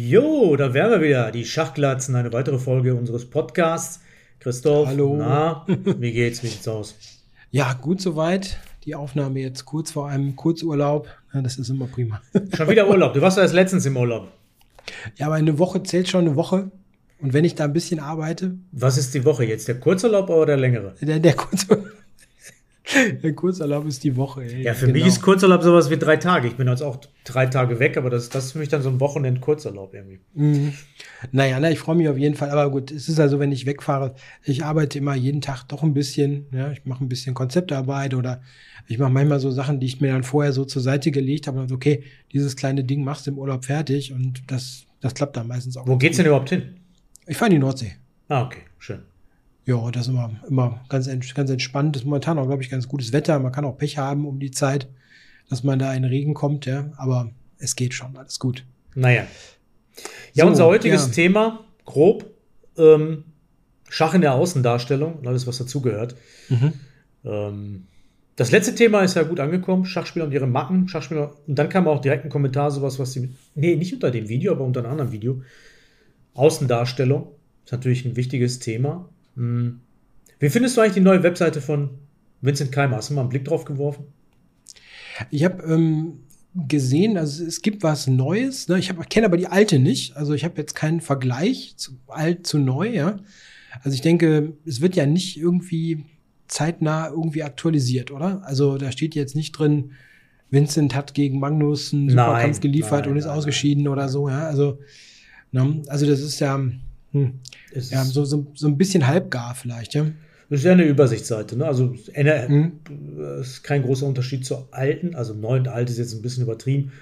Jo, da wären wir wieder, die Schachglatzen, eine weitere Folge unseres Podcasts. Christoph, Hallo. na, wie geht's, wie sieht's aus? Ja, gut soweit. Die Aufnahme jetzt kurz vor einem Kurzurlaub. Ja, das ist immer prima. Schon wieder Urlaub, du warst ja erst letztens im Urlaub. Ja, aber eine Woche zählt schon eine Woche. Und wenn ich da ein bisschen arbeite, Was ist die Woche jetzt, der Kurzurlaub oder der längere? der, der, Kurzurlaub, der Kurzurlaub ist die Woche. Ey. Ja, für Genau. mich ist Kurzurlaub sowas wie drei Tage. Ich bin jetzt auch drei Tage weg, aber das, das ist für mich dann so ein Wochenend-Kurzurlaub irgendwie. Mhm. Naja, na, ich freue mich auf jeden Fall. Aber gut, es ist also, wenn ich wegfahre, ich arbeite immer jeden Tag doch ein bisschen. Ja, ich mache ein bisschen Konzeptarbeit oder ich mache manchmal so Sachen, die ich mir dann vorher so zur Seite gelegt habe. Und okay, dieses kleine Ding machst du im Urlaub fertig und das, das klappt dann meistens auch. Wo geht's gut. denn überhaupt hin? Ich fahre in die Nordsee. Ah, okay, schön. Ja, das ist immer, immer ganz, ganz entspannt. Das ist momentan auch, glaube ich, ganz gutes Wetter. Man kann auch Pech haben um die Zeit, dass man da in Regen kommt, ja. Aber es geht schon, alles gut. Naja. Ja, So, unser heutiges ja. Thema, grob, ähm, Schach in der Außendarstellung und alles, was dazugehört. Ähm, das letzte Thema ist ja gut angekommen, Schachspieler und ihre Macken, Schachspieler. Und dann kam auch direkt ein Kommentar, sowas, was sie, nee, nicht unter dem Video, aber unter einem anderen Video. Außendarstellung ist natürlich ein wichtiges Thema. Hm. Wie findest du eigentlich die neue Webseite von Vincent Keimer? Hast du mal einen Blick drauf geworfen? Ich habe ähm, gesehen, also es gibt was Neues. Ne? Ich kenne aber die alte nicht. Also ich habe jetzt keinen Vergleich zu alt zu neu. Ja? Also ich denke, es wird ja nicht irgendwie zeitnah irgendwie aktualisiert, oder? Also da steht jetzt nicht drin, Vincent hat gegen Magnus einen Nein, Superkampf geliefert nein, und ist nein, ausgeschieden oder so. Ja? Also, ne? also das ist ja, hm, ja so, so, so ein bisschen halbgar vielleicht. Ja? das ist ja eine Übersichtsseite, ne? Also eine, Mhm. Es ist kein großer Unterschied zur alten, also neu und alt ist jetzt ein bisschen übertrieben.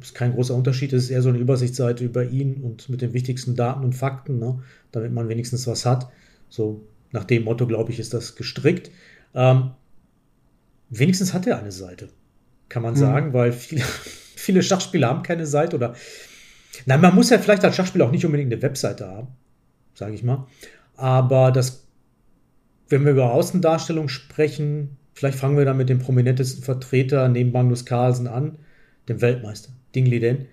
Ist kein großer Unterschied, es ist eher so eine Übersichtsseite über ihn und mit den wichtigsten Daten und Fakten, ne? damit man wenigstens was hat. So nach dem Motto, glaube ich, ist das gestrickt. Ähm, wenigstens hat er eine Seite, kann man Mhm. sagen, weil viele, viele Schachspieler haben keine Seite oder. Nein, man muss ja vielleicht als Schachspieler auch nicht unbedingt eine Webseite haben, sage ich mal. Aber das wenn wir über Außendarstellung sprechen, vielleicht fangen wir dann mit dem prominentesten Vertreter neben Magnus Carlsen an, dem Weltmeister, Ding Liden.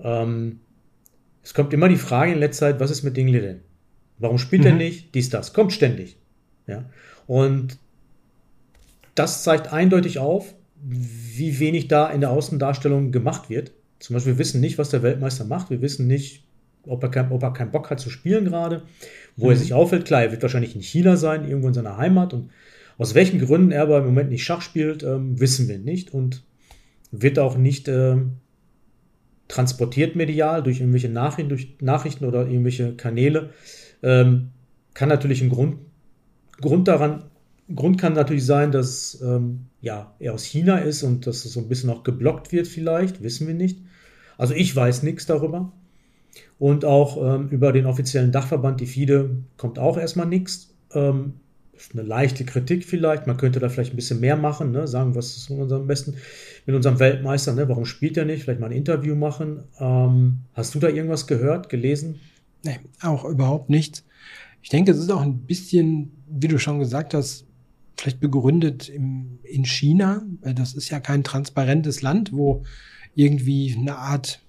Ähm, es kommt immer die Frage in letzter Zeit, was ist mit Ding Liden? Warum spielt er Mhm. nicht? Dies, das. Kommt ständig. Ja. Und das zeigt eindeutig auf, wie wenig da in der Außendarstellung gemacht wird. Zum Beispiel, wir wissen nicht, was der Weltmeister macht. Wir wissen nicht, ob er, kein, ob er keinen Bock hat zu spielen gerade, wo er Mhm. sich aufhält. Klar, er wird wahrscheinlich in China sein, irgendwo in seiner Heimat. Und aus welchen Gründen er aber im Moment nicht Schach spielt, ähm, wissen wir nicht. Und wird auch nicht ähm, transportiert medial durch irgendwelche Nachrichten, durch Nachrichten oder irgendwelche Kanäle. Ähm, kann natürlich ein Grund, Grund daran, Grund kann natürlich sein, dass ähm, ja, er aus China ist und dass es so ein bisschen auch geblockt wird, vielleicht, wissen wir nicht. Also ich weiß nichts darüber. Und auch ähm, über den offiziellen Dachverband, die FIDE, kommt auch erstmal nichts. Ähm, eine leichte Kritik vielleicht. Man könnte da vielleicht ein bisschen mehr machen, ne? sagen, was ist unserem besten, mit unserem Weltmeister, ne? warum spielt er nicht? Vielleicht mal ein Interview machen. Ähm, hast du da irgendwas gehört, gelesen? Nee, auch überhaupt nichts. Ich denke, es ist auch ein bisschen, wie du schon gesagt hast, vielleicht begründet im, in China, weil das ist ja kein transparentes Land, wo irgendwie eine Art,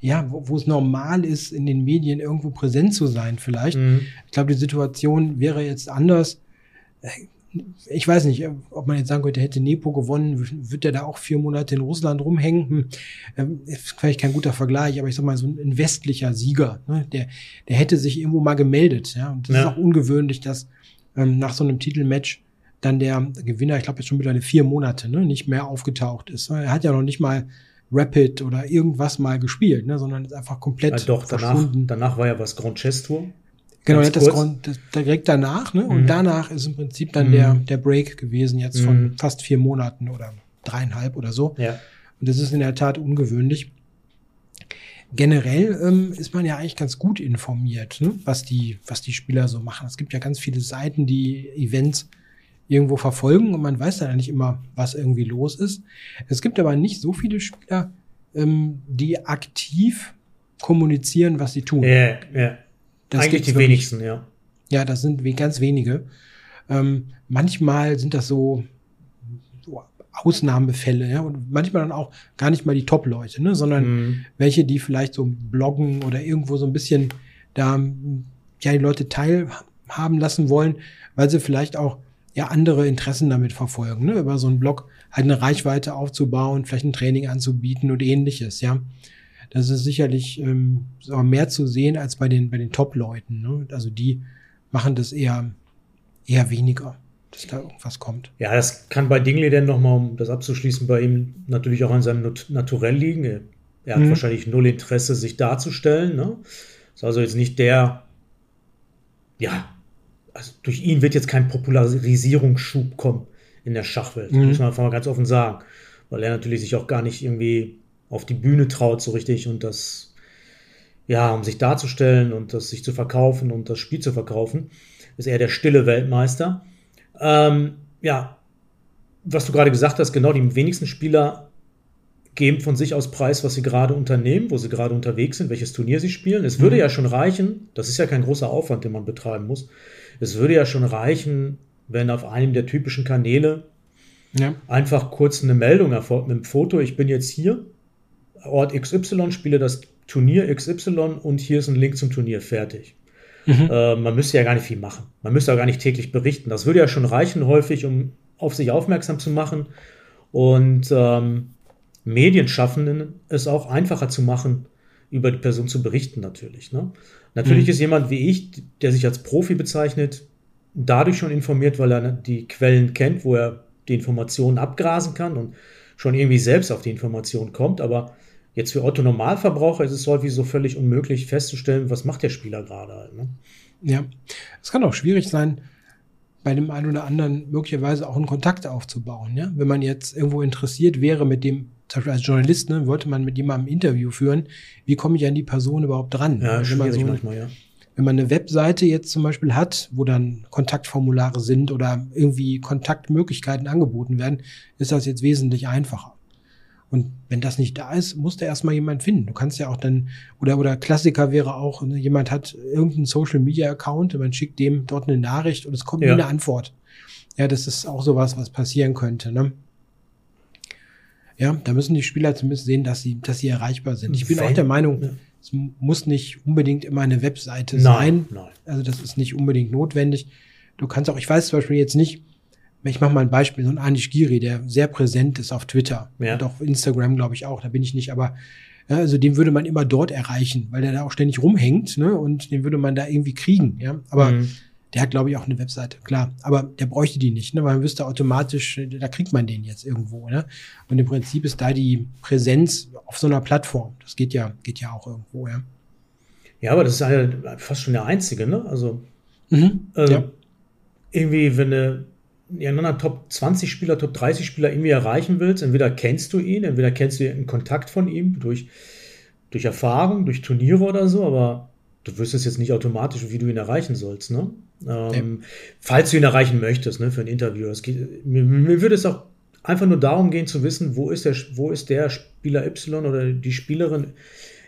ja, wo, wo es normal ist, in den Medien irgendwo präsent zu sein vielleicht. Mhm. Ich glaube, die Situation wäre jetzt anders. Äh, Ich weiß nicht, ob man jetzt sagen könnte, hätte Nepo gewonnen, wird er da auch vier Monate in Russland rumhängen? Hm, ähm, Ist vielleicht kein guter Vergleich, aber ich sag mal, so ein westlicher Sieger, ne, der, der hätte sich irgendwo mal gemeldet. Ja? Und das Ja. ist auch ungewöhnlich, dass ähm, nach so einem Titelmatch dann der Gewinner, ich glaube jetzt schon mittlerweile vier Monate, ne, nicht mehr aufgetaucht ist. Er hat ja noch nicht mal Rapid oder irgendwas mal gespielt, ne, sondern ist einfach komplett Ja, doch, danach, verschwunden. danach war ja was Grand Chess Tour. Genau, er hat das. Grund, das direkt danach, ne? Mhm. Und danach ist im Prinzip dann Mhm. der, der Break gewesen, jetzt Mhm. von fast vier Monaten oder dreieinhalb oder so. Ja. Und das ist in der Tat ungewöhnlich. Generell ähm, ist man ja eigentlich ganz gut informiert, ne? was, die, was die Spieler so machen. Es gibt ja ganz viele Seiten, die Events irgendwo verfolgen und man weiß dann nicht immer, was irgendwie los ist. Es gibt aber nicht so viele Spieler, ähm, die aktiv kommunizieren, was sie tun. Ja, ja. Das Eigentlich die wirklich- wenigsten, ja. Ja, das sind ganz wenige. Ähm, manchmal sind das so Ausnahmefälle, ja, und manchmal dann auch gar nicht mal die Top-Leute, ne, sondern mhm. welche, die vielleicht so bloggen oder irgendwo so ein bisschen da ja die Leute teilhaben lassen wollen, weil sie vielleicht auch ja andere Interessen damit verfolgen, ne, über so einen Blog halt eine Reichweite aufzubauen, vielleicht ein Training anzubieten und ähnliches, ja. Das ist sicherlich ähm, mehr zu sehen als bei den bei den Top-Leuten, ne? Also die machen das eher eher weniger dass da irgendwas kommt. Ja, das kann bei Dingley denn nochmal, um das abzuschließen, bei ihm natürlich auch an seinem Naturell liegen. Er, er hat mhm. wahrscheinlich null Interesse, sich darzustellen. Ne? Ist also jetzt nicht der, ja, also durch ihn wird jetzt kein Popularisierungsschub kommen in der Schachwelt. Mhm. Muss man einfach mal ganz offen sagen. Weil er natürlich sich auch gar nicht irgendwie auf die Bühne traut so richtig und das, ja, um sich darzustellen und das sich zu verkaufen und das Spiel zu verkaufen, ist er der stille Weltmeister. Ähm, ja, was du gerade gesagt hast, genau die wenigsten Spieler geben von sich aus preis, was sie gerade unternehmen, wo sie gerade unterwegs sind, welches Turnier sie spielen. Es würde mhm. ja schon reichen, das ist ja kein großer Aufwand, den man betreiben muss. Es würde ja schon reichen, wenn auf einem der typischen Kanäle ja. einfach kurz eine Meldung erfolgt mit dem Foto, ich bin jetzt hier, Ort XY, spiele das Turnier XY und hier ist ein Link zum Turnier, fertig. Mhm. Äh, man müsste ja gar nicht viel machen. Man müsste auch gar nicht täglich berichten. Das würde ja schon reichen, häufig, um auf sich aufmerksam zu machen. Und ähm, Medienschaffenden es auch einfacher zu machen, über die Person zu berichten, natürlich. Ne? Natürlich mhm. ist jemand wie ich, der sich als Profi bezeichnet, dadurch schon informiert, weil er die Quellen kennt, wo er die Informationen abgrasen kann und schon irgendwie selbst auf die Information kommt. Aber Jetzt für Otto Normalverbraucher ist es häufig so völlig unmöglich festzustellen, was macht der Spieler gerade halt. Ne? Ja, es kann auch schwierig sein, bei dem einen oder anderen möglicherweise auch einen Kontakt aufzubauen. Ja? Wenn man jetzt irgendwo interessiert wäre mit dem, zum Beispiel als Journalist, ne, wollte man mit jemandem ein Interview führen, wie komme ich an die Person überhaupt dran? Ja, wenn schwierig so, manchmal, ja. Wenn man eine Webseite jetzt zum Beispiel hat, wo dann Kontaktformulare sind oder irgendwie Kontaktmöglichkeiten angeboten werden, ist das jetzt wesentlich einfacher. Und wenn das nicht da ist, muss da erstmal jemand finden. Du kannst ja auch dann, oder, oder Klassiker wäre auch, ne, jemand hat irgendeinen Social Media Account und man schickt dem dort eine Nachricht und es kommt ja. nie eine Antwort. Ja, das ist auch sowas, was passieren könnte, ne? Ja, da müssen die Spieler zumindest sehen, dass sie, dass sie erreichbar sind. Ich bin Wenn, auch der Meinung, ja. es muss nicht unbedingt immer eine Webseite nein, sein. Nein. Also das ist nicht unbedingt notwendig. Du kannst auch, ich weiß zum Beispiel jetzt nicht, ich mache mal ein Beispiel, so ein Anish Giri, der sehr präsent ist auf Twitter ja. und auf Instagram, glaube ich auch, da bin ich nicht, aber ja, also den würde man immer dort erreichen, weil der da auch ständig rumhängt, ne? Und den würde man da irgendwie kriegen, ja. Aber mhm. der hat, glaube ich, auch eine Webseite, klar. Aber der bräuchte die nicht, ne? Weil man wüsste automatisch, da kriegt man den jetzt irgendwo, ne? Und im Prinzip ist da die Präsenz auf so einer Plattform. Das geht ja, geht ja auch irgendwo, ja. Ja, aber das ist ja fast schon der einzige, ne? Also mhm, ähm, ja. irgendwie, wenn eine irgendeiner Top 20 Spieler, Top 30 Spieler irgendwie erreichen willst, entweder kennst du ihn, entweder kennst du einen Kontakt von ihm durch, durch Erfahrung, durch Turniere oder so, aber du wüsstest jetzt nicht automatisch, wie du ihn erreichen sollst, ne? Ähm, ja. Falls du ihn erreichen möchtest, ne, für ein Interview. Es geht, mir, mir würde es auch einfach nur darum gehen zu wissen, wo ist der, wo ist der Spieler Y oder die Spielerin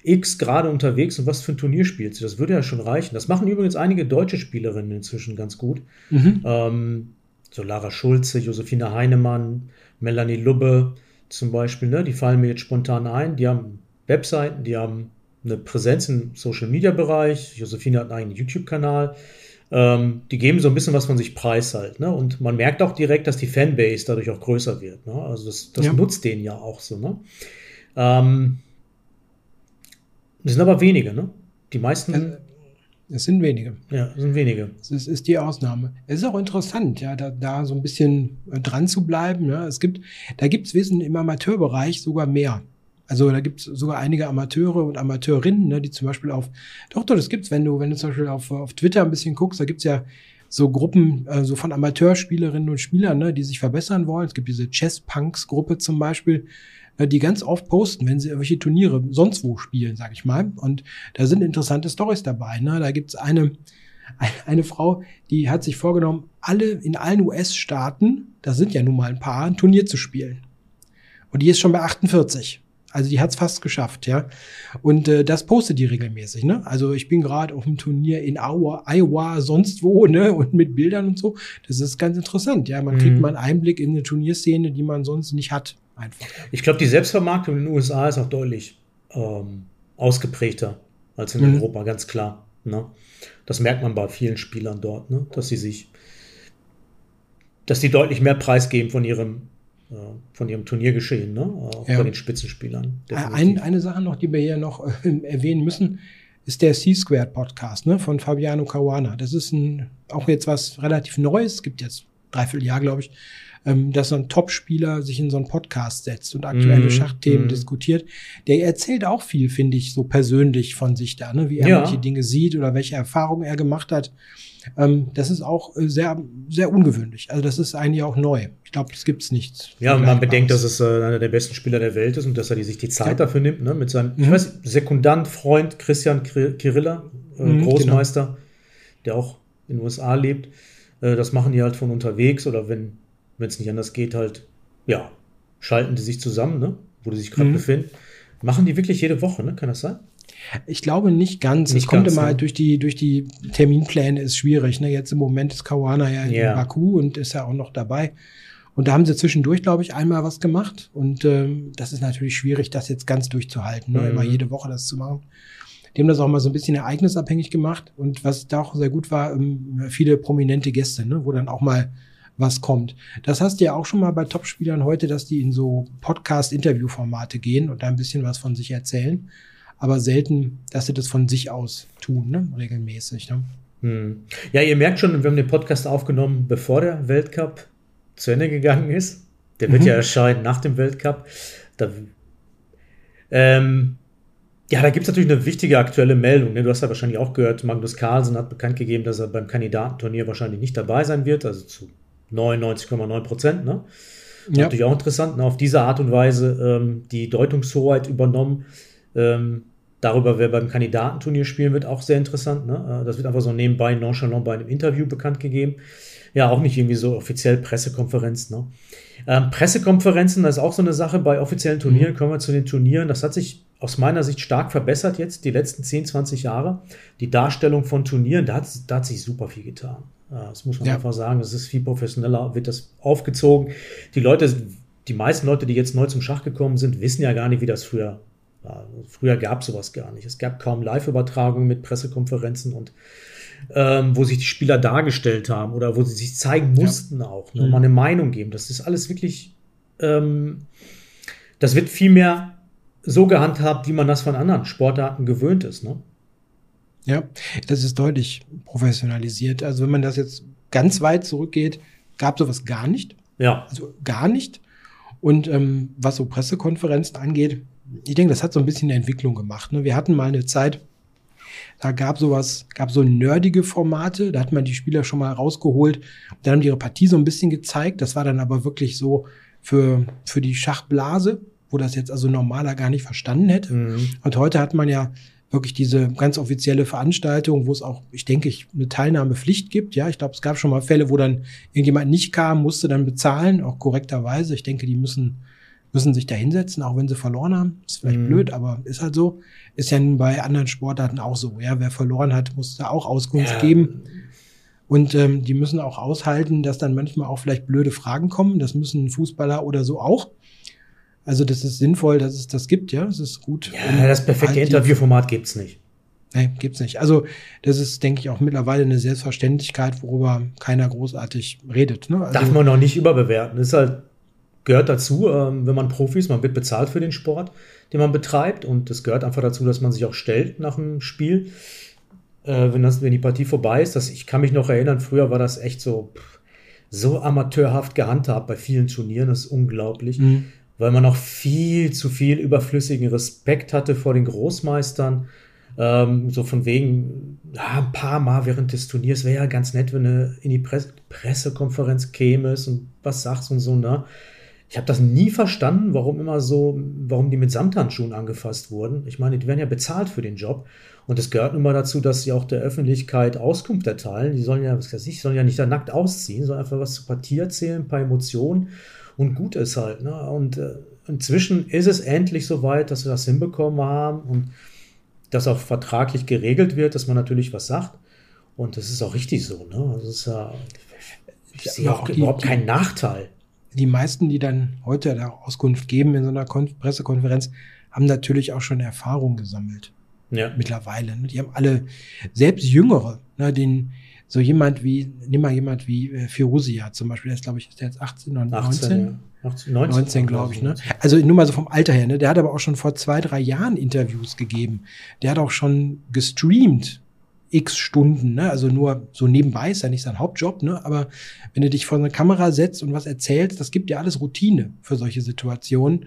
X gerade unterwegs und was für ein Turnier spielt sie. Das würde ja schon reichen. Das machen übrigens einige deutsche Spielerinnen inzwischen ganz gut. Mhm. Ähm, so Lara Schulze, Josefine Heinemann, Melanie Lubbe zum Beispiel, ne, die fallen mir jetzt spontan ein. Die haben Webseiten, die haben eine Präsenz im Social Media Bereich. Josefine hat einen eigenen YouTube-Kanal. Ähm, die geben so ein bisschen was von sich preis halt. Ne? Und man merkt auch direkt, dass die Fanbase dadurch auch größer wird. Ne? Also das, das ja. nutzt denen ja auch so. Ne? Ähm, das sind aber wenige. Ne? Die meisten. Es sind wenige. Ja, es sind wenige. Es ist, ist die Ausnahme. Es ist auch interessant, ja, da, da so ein bisschen äh, dran zu bleiben. Ja. Es gibt, da gibt es Wissen im Amateurbereich sogar mehr. Also da gibt es sogar einige Amateure und Amateurinnen, ne, die zum Beispiel auf, doch, doch, das gibt's, wenn du, wenn du zum Beispiel auf, auf Twitter ein bisschen guckst, da gibt's ja so Gruppen äh, so von Amateurspielerinnen und Spielern, ne, die sich verbessern wollen. Es gibt diese Chess Punks Gruppe zum Beispiel, die ganz oft posten, wenn sie irgendwelche Turniere sonst wo spielen, sag ich mal. Und da sind interessante Stories dabei. Ne? Da gibt's eine, eine Frau, die hat sich vorgenommen, alle in allen US-Staaten, da sind ja nun mal ein paar, ein Turnier zu spielen. Und die ist schon bei 48. Also die hat es fast geschafft, ja. Und äh, das postet die regelmäßig, ne? Also ich bin gerade auf dem Turnier in Iowa, Iowa, sonst wo, ne? Und mit Bildern und so. Das ist ganz interessant, ja. Man mhm. kriegt mal einen Einblick in eine Turnierszene, die man sonst nicht hat, einfach. Ich glaube, die Selbstvermarktung in den USA ist auch deutlich ähm, ausgeprägter als in mhm. Europa, ganz klar. Ne? Das merkt man bei vielen Spielern dort, ne? dass sie sich, dass sie deutlich mehr preisgeben von ihrem äh, von ihrem Turniergeschehen, ne? Auch ja. bei den Spitzenspielern. Äh, ein, eine Sache noch, die wir hier noch äh, erwähnen müssen, ist der C-Squared Podcast ne, von Fabiano Caruana. Das ist ein, auch jetzt was relativ Neues, es gibt jetzt dreiviertel Jahr, glaube ich, ähm, dass so ein Top-Spieler sich in so einen Podcast setzt und aktuelle mm, Schachthemen mm. diskutiert. Der erzählt auch viel, finde ich, so persönlich von sich da, ne? wie er ja. manche Dinge sieht oder welche Erfahrungen er gemacht hat. Ähm, das ist auch äh, sehr, sehr ungewöhnlich. Also das ist eigentlich auch neu. Ich glaube, das gibt's nicht. Ja, und man bedenkt, dass es äh, einer der besten Spieler der Welt ist und dass er die, sich die Zeit ja. dafür nimmt, ne? mit seinem, mhm. ich weiß, Sekundant, Freund Christian Kirilla, äh, mhm, Großmeister, genau. der auch in den USA lebt. Äh, das machen die halt von unterwegs oder wenn wenn es nicht anders geht, halt, ja, schalten die sich zusammen, ne? wo die sich gerade mhm. befinden. Machen die wirklich jede Woche, ne? Kann das sein? Ich glaube nicht ganz. Nicht es kommt immer ne? durch die, durch die Terminpläne ist schwierig. Ne? Jetzt im Moment ist Kawana ja in yeah. Baku und ist ja auch noch dabei. Und da haben sie zwischendurch, glaube ich, einmal was gemacht. Und ähm, das ist natürlich schwierig, das jetzt ganz durchzuhalten, ne? Mhm. immer jede Woche das zu machen. Die haben das auch mal so ein bisschen ereignisabhängig gemacht. Und was da auch sehr gut war, ähm, viele prominente Gäste, ne? wo dann auch mal was kommt. Das hast du ja auch schon mal bei Topspielern heute, dass die in so Podcast-Interview-Formate gehen und da ein bisschen was von sich erzählen. Aber selten, dass sie das von sich aus tun, ne? regelmäßig. Ne? Hm. Ja, ihr merkt schon, wir haben den Podcast aufgenommen, bevor der Weltcup zu Ende gegangen ist. Der wird mhm. ja erscheinen nach dem Weltcup. Da, ähm, ja, da gibt es natürlich eine wichtige aktuelle Meldung. Ne? Du hast ja wahrscheinlich auch gehört, Magnus Carlsen hat bekannt gegeben, dass er beim Kandidatenturnier wahrscheinlich nicht dabei sein wird, also zu 99,9 Prozent. Ne? Ja. Natürlich auch interessant. Ne? Auf diese Art und Weise ähm, die Deutungshoheit übernommen. Ähm, darüber, wer beim Kandidatenturnier spielen wird, auch sehr interessant. Ne? Äh, das wird einfach so nebenbei nonchalant bei einem Interview bekannt gegeben. Ja, auch nicht irgendwie so offiziell Pressekonferenz. Ne? Ähm, Pressekonferenzen, das ist auch so eine Sache bei offiziellen Turnieren. Mhm. Kommen wir zu den Turnieren. Das hat sich aus meiner Sicht stark verbessert jetzt, die letzten 10, 20 Jahre. Die Darstellung von Turnieren, da hat, da hat sich super viel getan. Das muss man ja. einfach sagen. Es ist viel professioneller, wird das aufgezogen. Die Leute, die meisten Leute, die jetzt neu zum Schach gekommen sind, wissen ja gar nicht, wie das früher war. Früher gab es sowas gar nicht. Es gab kaum Live-Übertragungen mit Pressekonferenzen und ähm, wo sich die Spieler dargestellt haben oder wo sie sich zeigen mussten ja. auch, ne, mhm. mal eine Meinung geben. Das ist alles wirklich, ähm, das wird viel mehr so gehandhabt, wie man das von anderen Sportarten gewöhnt ist. Ne? Ja, das ist deutlich professionalisiert. Also wenn man das jetzt ganz weit zurückgeht, gab sowas gar nicht. Ja. Also gar nicht. Und ähm, was so Pressekonferenzen angeht, ich denke, das hat so ein bisschen eine Entwicklung gemacht. Ne? Wir hatten mal eine Zeit, da gab sowas, gab so nerdige Formate, da hat man die Spieler schon mal rausgeholt, dann haben die ihre Partie so ein bisschen gezeigt. Das war dann aber wirklich so für, für die Schachblase, wo das jetzt also normaler gar nicht verstanden hätte. Mhm. Und heute hat man ja wirklich diese ganz offizielle Veranstaltung, wo es auch, ich denke, ich, eine Teilnahmepflicht gibt. Ja, ich glaube, es gab schon mal Fälle, wo dann irgendjemand nicht kam, musste dann bezahlen, auch korrekterweise. Ich denke, die müssen, müssen sich da hinsetzen, auch wenn sie verloren haben. Ist vielleicht mhm. blöd, aber ist halt so. Ist ja bei anderen Sportarten auch so. Ja, wer verloren hat, muss da auch Auskunft ja. geben. Und ähm, die müssen auch aushalten, dass dann manchmal auch vielleicht blöde Fragen kommen. Das müssen Fußballer oder so auch. Also das ist sinnvoll, dass es das gibt, ja. Das ist gut. Ja, das perfekte halt Interviewformat gibt's nicht. Nee, gibt's nicht. Also das ist, denke ich, auch mittlerweile eine Selbstverständlichkeit, worüber keiner großartig redet. Ne? Also, Darf man noch nicht überbewerten. Das ist halt, gehört dazu, ähm, wenn man Profis, man wird bezahlt für den Sport, den man betreibt. Und es gehört einfach dazu, dass man sich auch stellt nach dem Spiel. Äh, wenn, das, wenn die Partie vorbei ist, das, ich kann mich noch erinnern, früher war das echt so, so amateurhaft gehandhabt bei vielen Turnieren, das ist unglaublich. Mhm weil man noch viel zu viel überflüssigen Respekt hatte vor den Großmeistern. Ähm, so von wegen, ja, ein paar Mal während des Turniers wäre ja ganz nett, wenn du in die Presse Pressekonferenz kämest und was sagst und so, ne? Ich habe das nie verstanden, warum immer so, warum die mit Samthandschuhen angefasst wurden. Ich meine, die werden ja bezahlt für den Job. Und es gehört nun mal dazu, dass sie auch der Öffentlichkeit Auskunft erteilen. Die sollen ja, was weiß ich, sollen ja nicht da nackt ausziehen, sondern einfach was zur Partie erzählen, ein paar Emotionen und gut ist halt. Ne? Und äh, inzwischen ist es endlich soweit, dass wir das hinbekommen haben und das auch vertraglich geregelt wird, dass man natürlich was sagt. Und das ist auch richtig so. Ne? Also ist ja, ich sehe auch, auch überhaupt keinen Nachteil. Die meisten, die dann heute da Auskunft geben in so einer Kon Pressekonferenz, haben natürlich auch schon Erfahrung gesammelt. Ja. Mittlerweile. Ne? Die haben alle, selbst Jüngere, ne, den, so jemand wie, nimm mal jemand wie äh, Firusia zum Beispiel, der ist, glaube ich, ist der jetzt 18 oder 19? 18, ja. 18, 19, 19 glaube ich, ne? Also nur mal so vom Alter her, ne? Der hat aber auch schon vor zwei, drei Jahren Interviews gegeben. Der hat auch schon gestreamt x Stunden, ne? Also nur so nebenbei ist ja nicht sein Hauptjob, ne? Aber wenn du dich vor eine Kamera setzt und was erzählst, das gibt ja alles Routine für solche Situationen.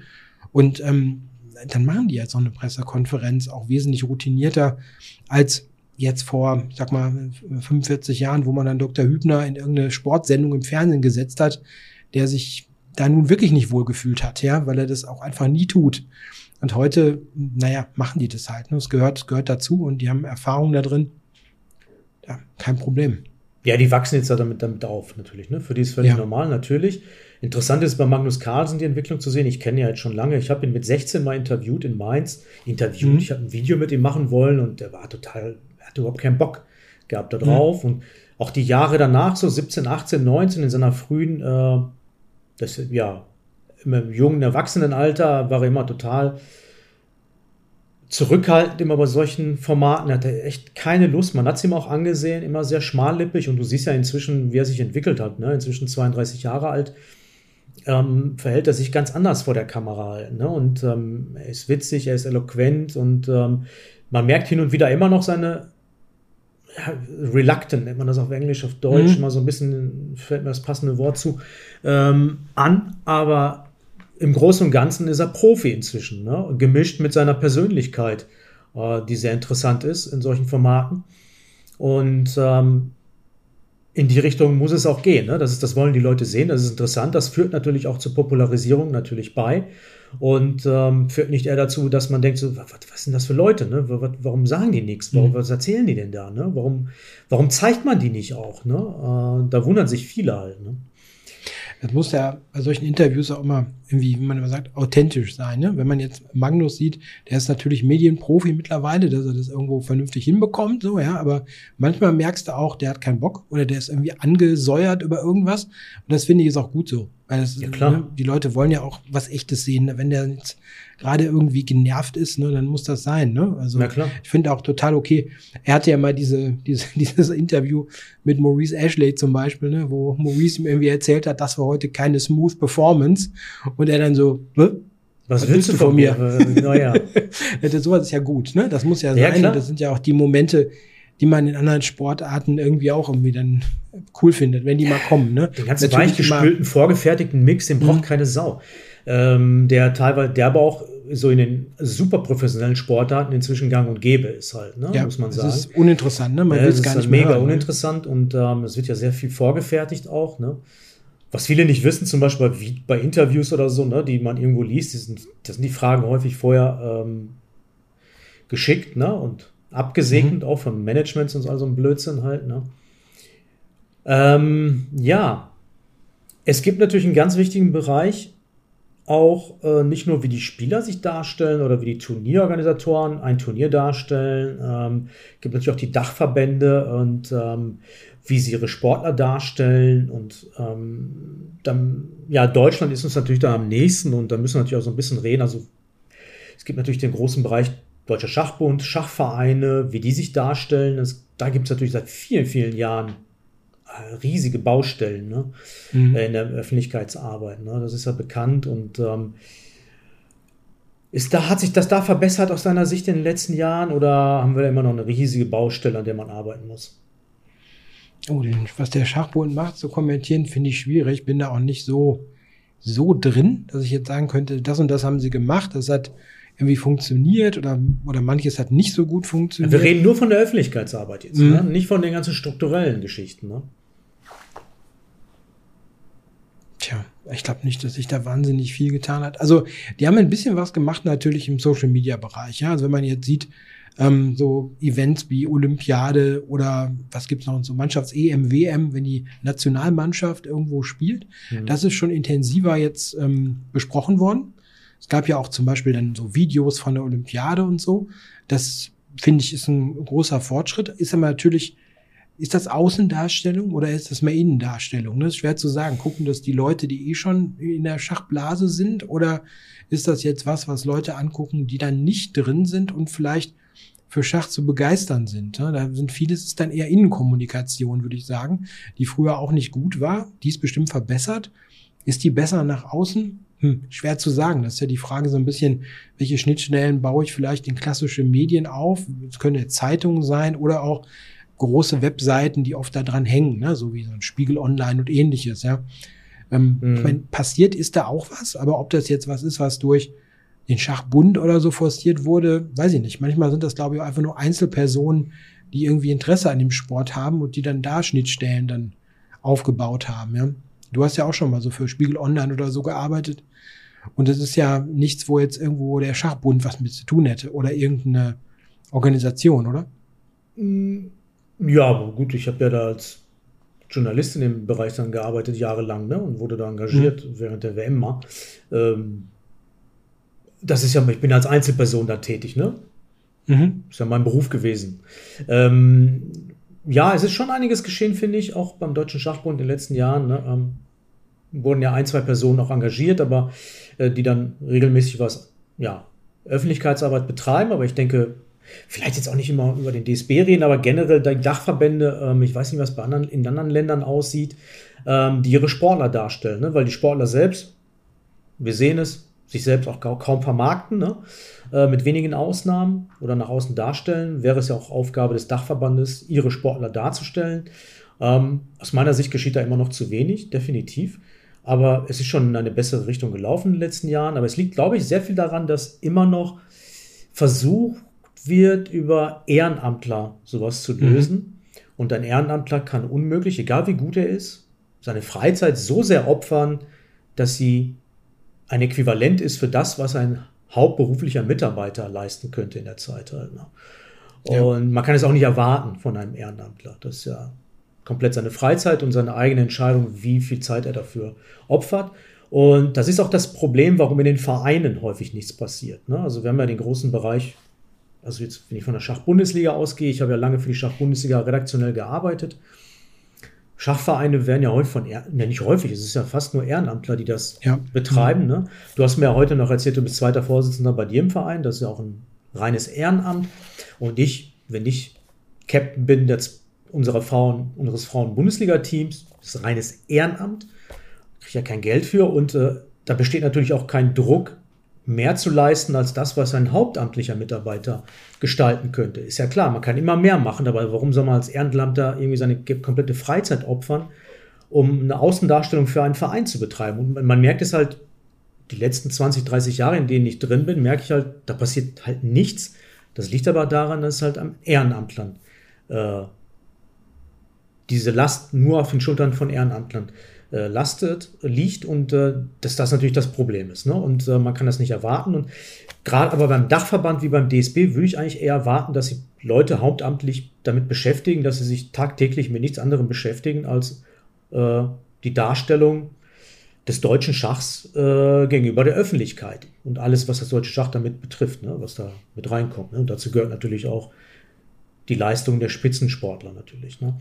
Und ähm, dann machen die jetzt so eine Pressekonferenz auch wesentlich routinierter als jetzt vor, ich sag mal, 45 Jahren, wo man dann Dr. Hübner in irgendeine Sportsendung im Fernsehen gesetzt hat, der sich da nun wirklich nicht wohlgefühlt hat, ja, weil er das auch einfach nie tut. Und heute, naja, machen die das halt. Ne? Es gehört, gehört dazu und die haben Erfahrung da drin. Ja, kein Problem. Ja, die wachsen jetzt damit, damit auf, natürlich. Ne? Für die ist völlig ja. normal, natürlich. Interessant ist bei Magnus Carlsen die Entwicklung zu sehen. Ich kenne ihn ja jetzt schon lange. Ich habe ihn mit 16 mal interviewt in Mainz. Interviewt. Mhm. Ich habe ein Video mit ihm machen wollen und der war total, hatte überhaupt keinen Bock gehabt da drauf. Mhm. Und auch die Jahre danach, so 17, 18, 19, in seiner frühen, äh, das, ja, im jungen Erwachsenenalter war er immer total zurückhaltend immer bei solchen Formaten. Er hatte echt keine Lust. Man hat es ihm auch angesehen, immer sehr schmallippig. Und du siehst ja inzwischen, wie er sich entwickelt hat. Ne? Inzwischen 32 Jahre alt. Ähm, verhält er sich ganz anders vor der Kamera. Ne? Und ähm, er ist witzig, er ist eloquent und ähm, man merkt hin und wieder immer noch seine reluctant, nennt man das auf Englisch, auf Deutsch, mhm. mal so ein bisschen, fällt mir das passende Wort zu, ähm, an, aber im Großen und Ganzen ist er Profi inzwischen, ne? gemischt mit seiner Persönlichkeit, äh, die sehr interessant ist in solchen Formaten. Und ähm, in die Richtung muss es auch gehen. Ne? Das, ist, das wollen die Leute sehen, das ist interessant. Das führt natürlich auch zur Popularisierung natürlich bei und ähm, führt nicht eher dazu, dass man denkt, so, was, was sind das für Leute? Ne? Warum sagen die nichts? Warum, mhm. Was erzählen die denn da? Ne? Warum, warum zeigt man die nicht auch? Ne? Äh, da wundern sich viele halt. Ne? Das muss ja bei solchen Interviews auch immer irgendwie, wie man immer sagt, authentisch sein. Ne? Wenn man jetzt Magnus sieht, der ist natürlich Medienprofi mittlerweile, dass er das irgendwo vernünftig hinbekommt, so, ja, aber manchmal merkst du auch, der hat keinen Bock oder der ist irgendwie angesäuert über irgendwas. Und das finde ich ist auch gut so. Weil das, ja, klar. Ne, die Leute wollen ja auch was Echtes sehen. Wenn der jetzt gerade irgendwie genervt ist, ne, dann muss das sein. Ne? Also ich finde auch total okay. Er hatte ja mal diese, diese, dieses Interview mit Maurice Ashley zum Beispiel, ne, wo Maurice ihm irgendwie erzählt hat, das war heute keine smooth Performance. Und er dann so, was, was willst du von mir? Naja. sowas ist ja gut, ne? Das muss ja, ja sein. Klar. Das sind ja auch die Momente, die man in anderen Sportarten irgendwie auch irgendwie dann cool findet, wenn die mal kommen. Ne? Den ganzen weichgespülten, vorgefertigten Mix, den braucht mhm. keine Sau. Ähm, der teilweise, der aber auch so in den super professionellen Sportarten inzwischen gang und gäbe ist halt, ne? ja, muss man sagen. Das ist uninteressant, ne? Man ja, will es gar nicht mega hören, ne? uninteressant ne? und ähm, es wird ja sehr viel vorgefertigt auch, ne? Was viele nicht wissen, zum Beispiel wie bei Interviews oder so, ne, die man irgendwo liest, die sind, das sind die Fragen häufig vorher ähm, geschickt, ne? Und abgesegnet mhm. auch von Managements und so also ein Blödsinn halt. Ne? Ähm, ja, es gibt natürlich einen ganz wichtigen Bereich, auch äh, nicht nur wie die Spieler sich darstellen oder wie die Turnierorganisatoren ein Turnier darstellen, ähm, gibt natürlich auch die Dachverbände und ähm, wie sie ihre Sportler darstellen und ähm, dann, ja, Deutschland ist uns natürlich da am nächsten und da müssen wir natürlich auch so ein bisschen reden. Also es gibt natürlich den großen Bereich Deutscher Schachbund, Schachvereine, wie die sich darstellen. Das, da gibt es natürlich seit vielen, vielen Jahren äh, riesige Baustellen ne? Mhm. Äh, in der Öffentlichkeitsarbeit. Ne? Das ist ja bekannt und ähm, ist da, hat sich das da verbessert aus deiner Sicht in den letzten Jahren oder haben wir da immer noch eine riesige Baustelle, an der man arbeiten muss? Oh, was der Schachbund macht, zu kommentieren, finde ich schwierig. Ich bin da auch nicht so, so drin, dass ich jetzt sagen könnte, das und das haben sie gemacht. Das hat irgendwie funktioniert oder, oder manches hat nicht so gut funktioniert. Wir reden nur von der Öffentlichkeitsarbeit jetzt, mhm. ne? nicht von den ganzen strukturellen Geschichten. Ne? Tja, ich glaube nicht, dass sich da wahnsinnig viel getan hat. Also, die haben ein bisschen was gemacht natürlich im Social Media Bereich. Ja, also wenn man jetzt sieht, ähm, so Events wie Olympiade oder was gibt's noch so Mannschafts-EM, WM, wenn die Nationalmannschaft irgendwo spielt, mhm. das ist schon intensiver jetzt ähm, besprochen worden. Es gab ja auch zum Beispiel dann so Videos von der Olympiade und so. Das finde ich ist ein großer Fortschritt. Ist aber natürlich, ist das Außendarstellung oder ist das mehr Innendarstellung? Das ist schwer zu sagen. Gucken das die Leute, die eh schon in der Schachblase sind oder ist das jetzt was, was Leute angucken, die dann nicht drin sind und vielleicht für Schach zu begeistern sind. Da sind vieles ist dann eher Innenkommunikation, würde ich sagen, die früher auch nicht gut war. Die ist bestimmt verbessert. Ist die besser nach außen? Hm, schwer zu sagen. Das ist ja die Frage so ein bisschen, welche Schnittstellen baue ich vielleicht in klassische Medien auf? Es können ja Zeitungen sein oder auch große Webseiten, die oft da dran hängen, ne? so wie so ein Spiegel Online und ähnliches. Ja, ähm, mhm. ich mein, passiert ist da auch was, aber ob das jetzt was ist, was durch den Schachbund oder so forciert wurde, weiß ich nicht. Manchmal sind das, glaube ich, einfach nur Einzelpersonen, die irgendwie Interesse an dem Sport haben und die dann da Schnittstellen dann aufgebaut haben. Ja. Du hast ja auch schon mal so für Spiegel Online oder so gearbeitet. Und das ist ja nichts, wo jetzt irgendwo der Schachbund was mit zu tun hätte oder irgendeine Organisation, oder? Mm, ja, gut, ich habe ja da als Journalist in dem Bereich dann gearbeitet, jahrelang, ne, und wurde da engagiert mhm. während der WM mal. Ähm, das ist ja, ich bin als Einzelperson da tätig, ne? Mhm. Ist ja mein Beruf gewesen. Ähm, ja, es ist schon einiges geschehen, finde ich, auch beim Deutschen Schachbund in den letzten Jahren. Ne? Ähm, wurden ja ein, zwei Personen auch engagiert, aber äh, die dann regelmäßig was, ja, Öffentlichkeitsarbeit betreiben. Aber ich denke, vielleicht jetzt auch nicht immer über den DSB reden, aber generell die Dachverbände, ähm, ich weiß nicht, was bei anderen, in anderen Ländern aussieht, ähm, die ihre Sportler darstellen, ne? weil die Sportler selbst, wir sehen es, sich selbst auch kaum vermarkten, ne? äh, mit wenigen Ausnahmen oder nach außen darstellen, wäre es ja auch Aufgabe des Dachverbandes, ihre Sportler darzustellen. Ähm, aus meiner Sicht geschieht da immer noch zu wenig, definitiv. Aber es ist schon in eine bessere Richtung gelaufen in den letzten Jahren. Aber es liegt, glaube ich, sehr viel daran, dass immer noch versucht wird, über Ehrenamtler sowas zu mhm. lösen. Mhm. Und ein Ehrenamtler kann unmöglich, egal wie gut er ist, seine Freizeit so sehr opfern, dass sie ein Äquivalent ist für das, was ein hauptberuflicher Mitarbeiter leisten könnte in der Zeit. Halt, ne? ja. Und man kann es auch nicht erwarten von einem Ehrenamtler. Das ist ja komplett seine Freizeit und seine eigene Entscheidung, wie viel Zeit er dafür opfert. Und das ist auch das Problem, warum in den Vereinen häufig nichts passiert. Ne? Also wir haben ja den großen Bereich, also jetzt, wenn ich von der Schachbundesliga ausgehe, ich habe ja lange für die Schachbundesliga redaktionell gearbeitet Schachvereine werden ja häufig von, ja nicht häufig, es ist ja fast nur Ehrenamtler, die das ja. betreiben. Ne? Du hast mir ja heute noch erzählt, du bist zweiter Vorsitzender bei dir im Verein, das ist ja auch ein reines Ehrenamt. Und ich, wenn ich Captain bin des, unserer Frauen, unseres Frauen-Bundesliga-Teams, das ist reines Ehrenamt, kriege ich ja kein Geld für und äh, da besteht natürlich auch kein Druck, mehr zu leisten als das, was ein hauptamtlicher Mitarbeiter gestalten könnte. Ist ja klar, man kann immer mehr machen, aber warum soll man als Ehrenamtler irgendwie seine komplette Freizeit opfern, um eine Außendarstellung für einen Verein zu betreiben? Und man merkt es halt, die letzten 20, 30 Jahre, in denen ich drin bin, merke ich halt, da passiert halt nichts. Das liegt aber daran, dass es halt am Ehrenamtlern äh, diese Last nur auf den Schultern von Ehrenamtlern äh, lastet, liegt und äh, dass das natürlich das Problem ist. Ne? Und äh, man kann das nicht erwarten. Und gerade aber beim Dachverband wie beim DSB würde ich eigentlich eher erwarten, dass sich Leute hauptamtlich damit beschäftigen, dass sie sich tagtäglich mit nichts anderem beschäftigen als äh, die Darstellung des deutschen Schachs äh, gegenüber der Öffentlichkeit und alles, was das deutsche Schach damit betrifft, ne? was da mit reinkommt. Ne? Und dazu gehört natürlich auch die Leistung der Spitzensportler natürlich. Ne?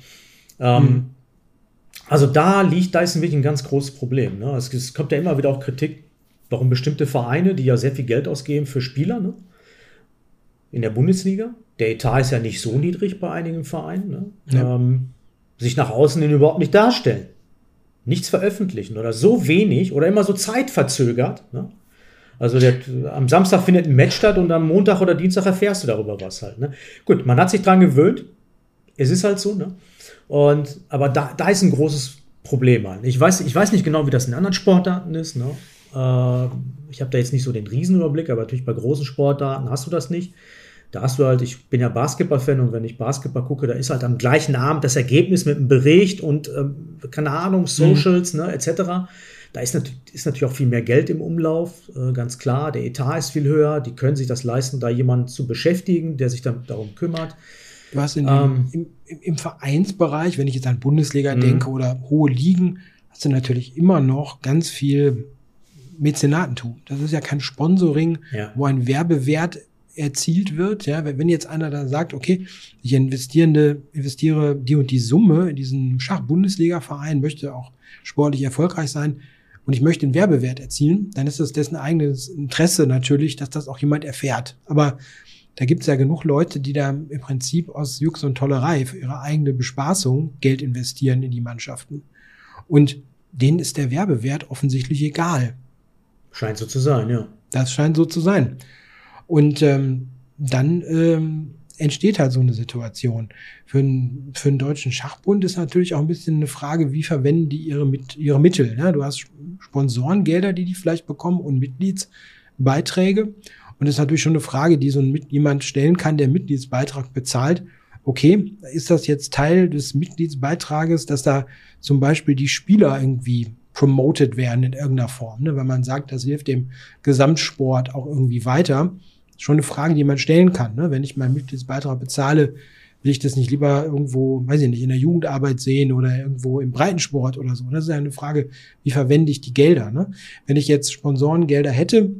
Ähm, mhm. Also da liegt, da ist wirklich ein ganz großes Problem. Ne? Es, es, kommt ja immer wieder auch Kritik, warum bestimmte Vereine, die ja sehr viel Geld ausgeben für Spieler, ne? in der Bundesliga, der Etat ist ja nicht so niedrig bei einigen Vereinen, ne? ja. ähm, sich nach außen hin überhaupt nicht darstellen. Nichts veröffentlichen oder so wenig oder immer so zeitverzögert. Ne? Also der, am Samstag findet ein Match statt und am Montag oder Dienstag erfährst du darüber was halt. Ne? Gut, man hat sich dran gewöhnt. Es ist halt so. Ne? Und, aber da, da ist ein großes Problem an. Ich weiß, ich weiß nicht genau, wie das in anderen Sportarten ist. Ne? Äh, ich habe da jetzt nicht so den Riesenüberblick, aber natürlich bei großen Sportarten hast du das nicht. Da hast du halt, ich bin ja Basketball-Fan und wenn ich Basketball gucke, da ist halt am gleichen Abend das Ergebnis mit einem Bericht und, ähm, keine Ahnung, mhm. Socials, mhm. ne, etc. Da ist, nat ist, natürlich auch viel mehr Geld im Umlauf, äh, ganz klar. Der Etat ist viel höher, die können sich das leisten, da jemanden zu beschäftigen, der sich dann darum kümmert. Du hast in dem, ähm, im, im, Vereinsbereich, wenn ich jetzt an Bundesliga mhm. denke oder hohe Ligen, hast du natürlich immer noch ganz viel Mäzenatentum. Das ist ja kein Sponsoring, Ja. wo ein Werbewert erzielt wird. Ja, wenn jetzt einer da sagt, okay, ich investierende, investiere die und die Summe in diesen Schach-Bundesliga-Verein, möchte auch sportlich erfolgreich sein und ich möchte einen Werbewert erzielen, dann ist das dessen eigenes Interesse natürlich, dass das auch jemand erfährt. Aber da gibt es ja genug Leute, die da im Prinzip aus Jux und Tollerei für ihre eigene Bespaßung Geld investieren in die Mannschaften. Und denen ist der Werbewert offensichtlich egal. Scheint so zu sein, ja. Das scheint so zu sein. Und ähm, dann ähm, entsteht halt so eine Situation. Für, einen für einen deutschen Schachbund ist natürlich auch ein bisschen eine Frage, wie verwenden die ihre, mit, ihre Mittel. Ne? Du hast Sponsorengelder, die die vielleicht bekommen und Mitgliedsbeiträge. Und das ist natürlich schon eine Frage, die so ein, jemand stellen kann, der Mitgliedsbeitrag bezahlt. Okay, ist das jetzt Teil des Mitgliedsbeitrages, dass da zum Beispiel die Spieler irgendwie promoted werden in irgendeiner Form, ne? wenn man sagt, das hilft dem Gesamtsport auch irgendwie weiter. Schon eine Frage, die man stellen kann. Ne? Wenn ich meinen Mitgliedsbeitrag bezahle, will ich das nicht lieber irgendwo, weiß ich nicht, in der Jugendarbeit sehen oder irgendwo im Breitensport oder so. Das ist ja eine Frage, wie verwende ich die Gelder? Ne? Wenn ich jetzt Sponsorengelder hätte,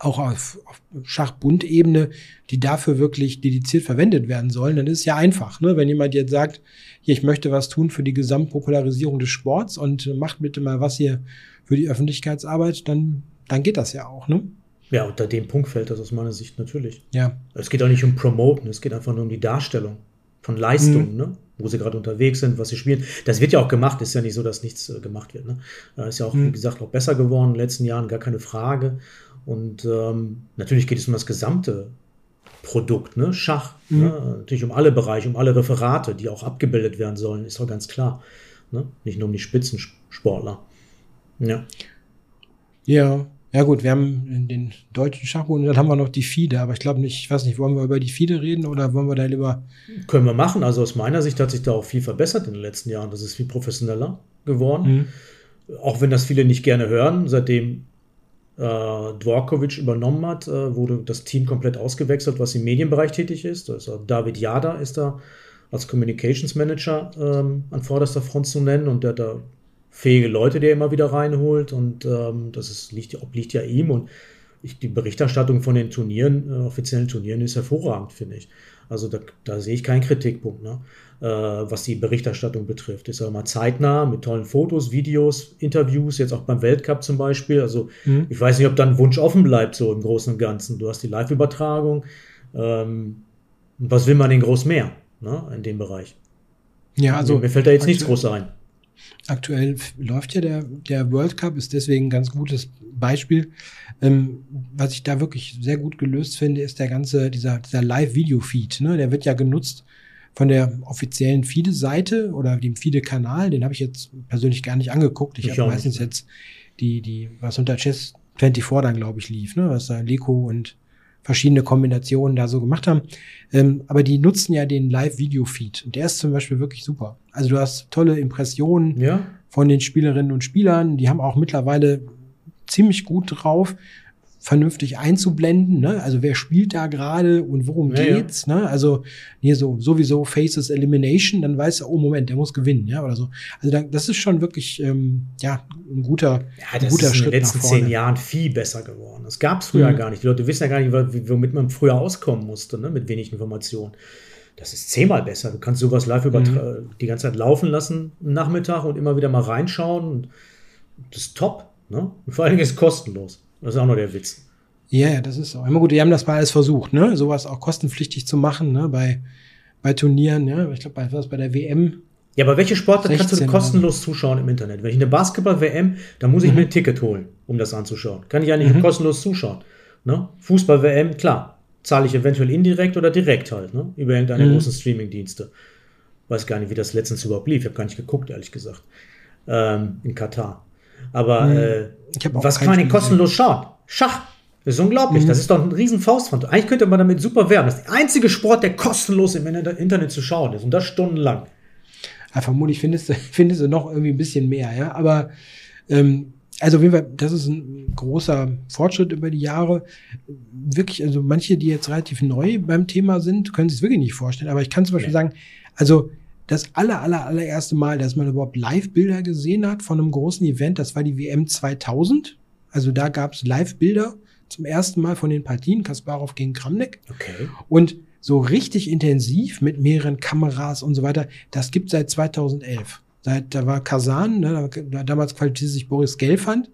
auch auf, auf Schachbundebene, die dafür wirklich dediziert verwendet werden sollen, dann ist es ja einfach. Ne? Wenn jemand jetzt sagt, hier, ich möchte was tun für die Gesamtpopularisierung des Sports und macht bitte mal was hier für die Öffentlichkeitsarbeit, dann, dann geht das ja auch. Ne? Ja, unter dem Punkt fällt das aus meiner Sicht natürlich. Ja. Es geht auch nicht um Promoten, es geht einfach nur um die Darstellung von Leistungen, ne? wo sie gerade unterwegs sind, was sie spielen. Das wird ja auch gemacht, ist ja nicht so, dass nichts äh, gemacht wird. Ne? Da ist ja auch, wie Mhm. gesagt, auch besser geworden in den letzten Jahren, gar keine Frage. Und ähm, natürlich geht es um das gesamte Produkt, ne? Schach, Mhm. ne? natürlich um alle Bereiche, um alle Referate, die auch abgebildet werden sollen, ist doch ganz klar. Ne? Nicht nur um die Spitzensportler. Ja. Ja. Ja gut, wir haben den deutschen Schachbund, dann haben wir noch die FIDE, aber ich glaube nicht, ich weiß nicht, wollen wir über die FIDE reden oder wollen wir da lieber Können wir machen. Also aus meiner Sicht hat sich da auch viel verbessert in den letzten Jahren. Das ist viel professioneller geworden. Mhm. Auch wenn das viele nicht gerne hören, seitdem äh, Dvorkovic übernommen hat, äh, wurde das Team komplett ausgewechselt, was im Medienbereich tätig ist. Also David Jada ist da als Communications Manager ähm, an vorderster Front zu nennen und der hat da fähige Leute, die er immer wieder reinholt und ähm, das ist, liegt, obliegt ja ihm und ich, die Berichterstattung von den Turnieren, äh, offiziellen Turnieren ist hervorragend, finde ich. Also da, da sehe ich keinen Kritikpunkt, ne? Äh, was die Berichterstattung betrifft. Ist ja immer zeitnah mit tollen Fotos, Videos, Interviews, jetzt auch beim Weltcup zum Beispiel. Also Mhm. ich weiß nicht, ob da ein Wunsch offen bleibt, so im Großen und Ganzen. Du hast die Live-Übertragung. Ähm, was will man denn groß mehr ne, in dem Bereich? Ja, also Mir fällt da jetzt nichts groß ein. Aktuell läuft ja der, der World Cup, ist deswegen ein ganz gutes Beispiel. Ähm, was ich da wirklich sehr gut gelöst finde, ist der ganze, dieser, dieser Live-Video-Feed. Ne? Der wird ja genutzt von der offiziellen FIDE-Seite oder dem FIDE-Kanal. Den habe ich jetzt persönlich gar nicht angeguckt. Ich, Ich habe meistens nicht. jetzt die, die, was unter Chess 24 dann, glaube ich, lief, ne? was da Leko und verschiedene Kombinationen da so gemacht haben. Ähm, aber die nutzen ja den Live-Video-Feed. Und der ist zum Beispiel wirklich super. Also du hast tolle Impressionen Ja, von den Spielerinnen und Spielern. Die haben auch mittlerweile ziemlich gut drauf, vernünftig einzublenden. Ne? Also wer spielt da gerade und worum Ja, ja. geht's? Ne? Also hier so sowieso Faces Elimination, dann weiß er, oh Moment, der muss gewinnen, ja oder so. Also da, das ist schon wirklich ähm, ja ein guter, ja ein das guter ist in Schritt den letzten zehn Jahren viel besser geworden. Das gab es früher Mhm. gar nicht. Die Leute wissen ja gar nicht, womit man früher auskommen musste, ne, mit wenig Informationen. Das ist zehnmal besser. Du kannst sowas live Mhm. übertra- die ganze Zeit laufen lassen am Nachmittag und immer wieder mal reinschauen. Das ist top. Ne? Und vor allen Dingen ist es kostenlos. Das ist auch noch der Witz. Ja, ja, das ist so. Immer gut, die haben das mal alles versucht, ne? Sowas auch kostenpflichtig zu machen, ne? Bei, bei Turnieren, ja. Ich glaube, bei, was, bei der WM. Ja, aber welche Sportart kannst du 16 kostenlos zuschauen im Internet? Wenn ich eine Basketball-WM, dann muss ich Mhm. mir ein Ticket holen, um das anzuschauen. Kann ich ja nicht Mhm. kostenlos zuschauen. Ne? Fußball-WM, klar, zahle ich eventuell indirekt oder direkt halt, ne? über irgendeine Mhm. großen Streaming-Dienste. Weiß gar nicht, wie das letztens überhaupt lief. Ich habe gar nicht geguckt, ehrlich gesagt. Ähm, in Katar. Aber Mhm. äh, was kann man denn kostenlos schauen? Schach. Das ist unglaublich. Mhm. Das ist doch ein riesen Faustpfand. Eigentlich könnte man damit super werben. Das ist der einzige Sport, der kostenlos im Internet zu schauen ist. Und das stundenlang. Ja, vermutlich findest du, findest du noch irgendwie ein bisschen mehr, ja. Aber ähm, also auf jeden Fall, das ist ein großer Fortschritt über die Jahre. Wirklich, also manche, die jetzt relativ neu beim Thema sind, können sich es wirklich nicht vorstellen. Aber ich kann zum Beispiel Nee. sagen, also das aller, aller, allererste Mal, dass man überhaupt Live-Bilder gesehen hat von einem großen Event, das war die WM 2000. Also da gab es Live-Bilder zum ersten Mal von den Partien, Kasparov gegen Kramnik. Okay. Und so richtig intensiv mit mehreren Kameras und so weiter, das gibt seit 2011. Seit, da war Kasan, ne, da, damals qualifizierte sich Boris Gelfand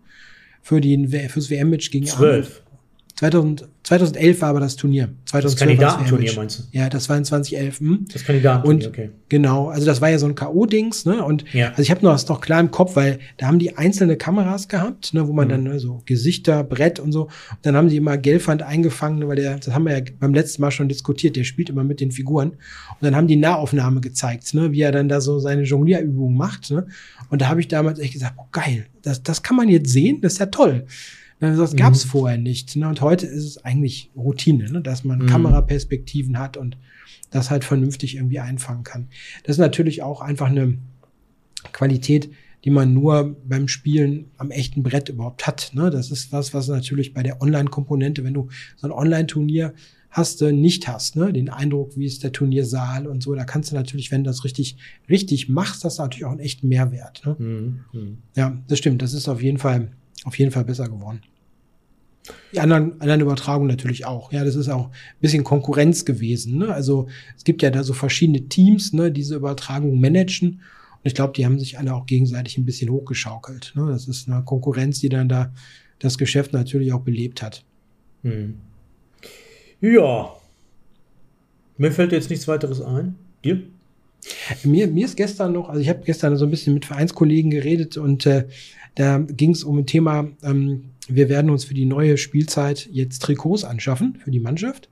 für die, fürs WM-Match gegen 12. 2000, 2011 war aber das Turnier. 2012 Das Kandidatenturnier meinst du? Ja, das war in 2011. Hm? Das Kandidatenturnier, Und okay. genau, also das war ja so ein K.O.-Dings, ne? Und Ja. also ich habe noch das noch klar im Kopf, weil da haben die einzelne Kameras gehabt, ne, wo man Mhm. dann ne, so Gesichter, Brett und so. Und dann haben die immer Gelfand eingefangen, ne, weil der, das haben wir ja beim letzten Mal schon diskutiert, der spielt immer mit den Figuren. Und dann haben die Nahaufnahme gezeigt, ne, wie er dann da so seine Jonglierübungen macht. Ne? Und da habe ich damals echt gesagt, oh geil, das, das kann man jetzt sehen, das ist ja toll. Ne, Das gab es Mhm. vorher nicht. Ne? Und heute ist es eigentlich Routine, ne? dass man Mhm. Kameraperspektiven hat und das halt vernünftig irgendwie einfangen kann. Das ist natürlich auch einfach eine Qualität, die man nur beim Spielen am echten Brett überhaupt hat. Ne? Das ist was, was natürlich bei der Online-Komponente, wenn du so ein Online-Turnier hast, äh, nicht hast. Ne? Den Eindruck, wie ist der Turniersaal und so. Da kannst du natürlich, wenn du das richtig, richtig machst, das natürlich auch einen echten Mehrwert. Ne? Mhm. Mhm. Ja, das stimmt. Das ist auf jeden Fall, auf jeden Fall besser geworden. Die anderen, anderen Übertragungen natürlich auch. Ja, das ist auch ein bisschen Konkurrenz gewesen. Ne? Also es gibt ja da so verschiedene Teams, ne, die diese Übertragung managen. Und ich glaube, die haben sich alle auch gegenseitig ein bisschen hochgeschaukelt. Ne? Das ist eine Konkurrenz, die dann da das Geschäft natürlich auch belebt hat. Mhm. Ja. Mir fällt jetzt nichts weiteres ein. Dir? Mir, mir ist gestern noch, also ich habe gestern so ein bisschen mit Vereinskollegen geredet und äh, da ging es um ein Thema, ähm, wir werden uns für die neue Spielzeit jetzt Trikots anschaffen für die Mannschaft.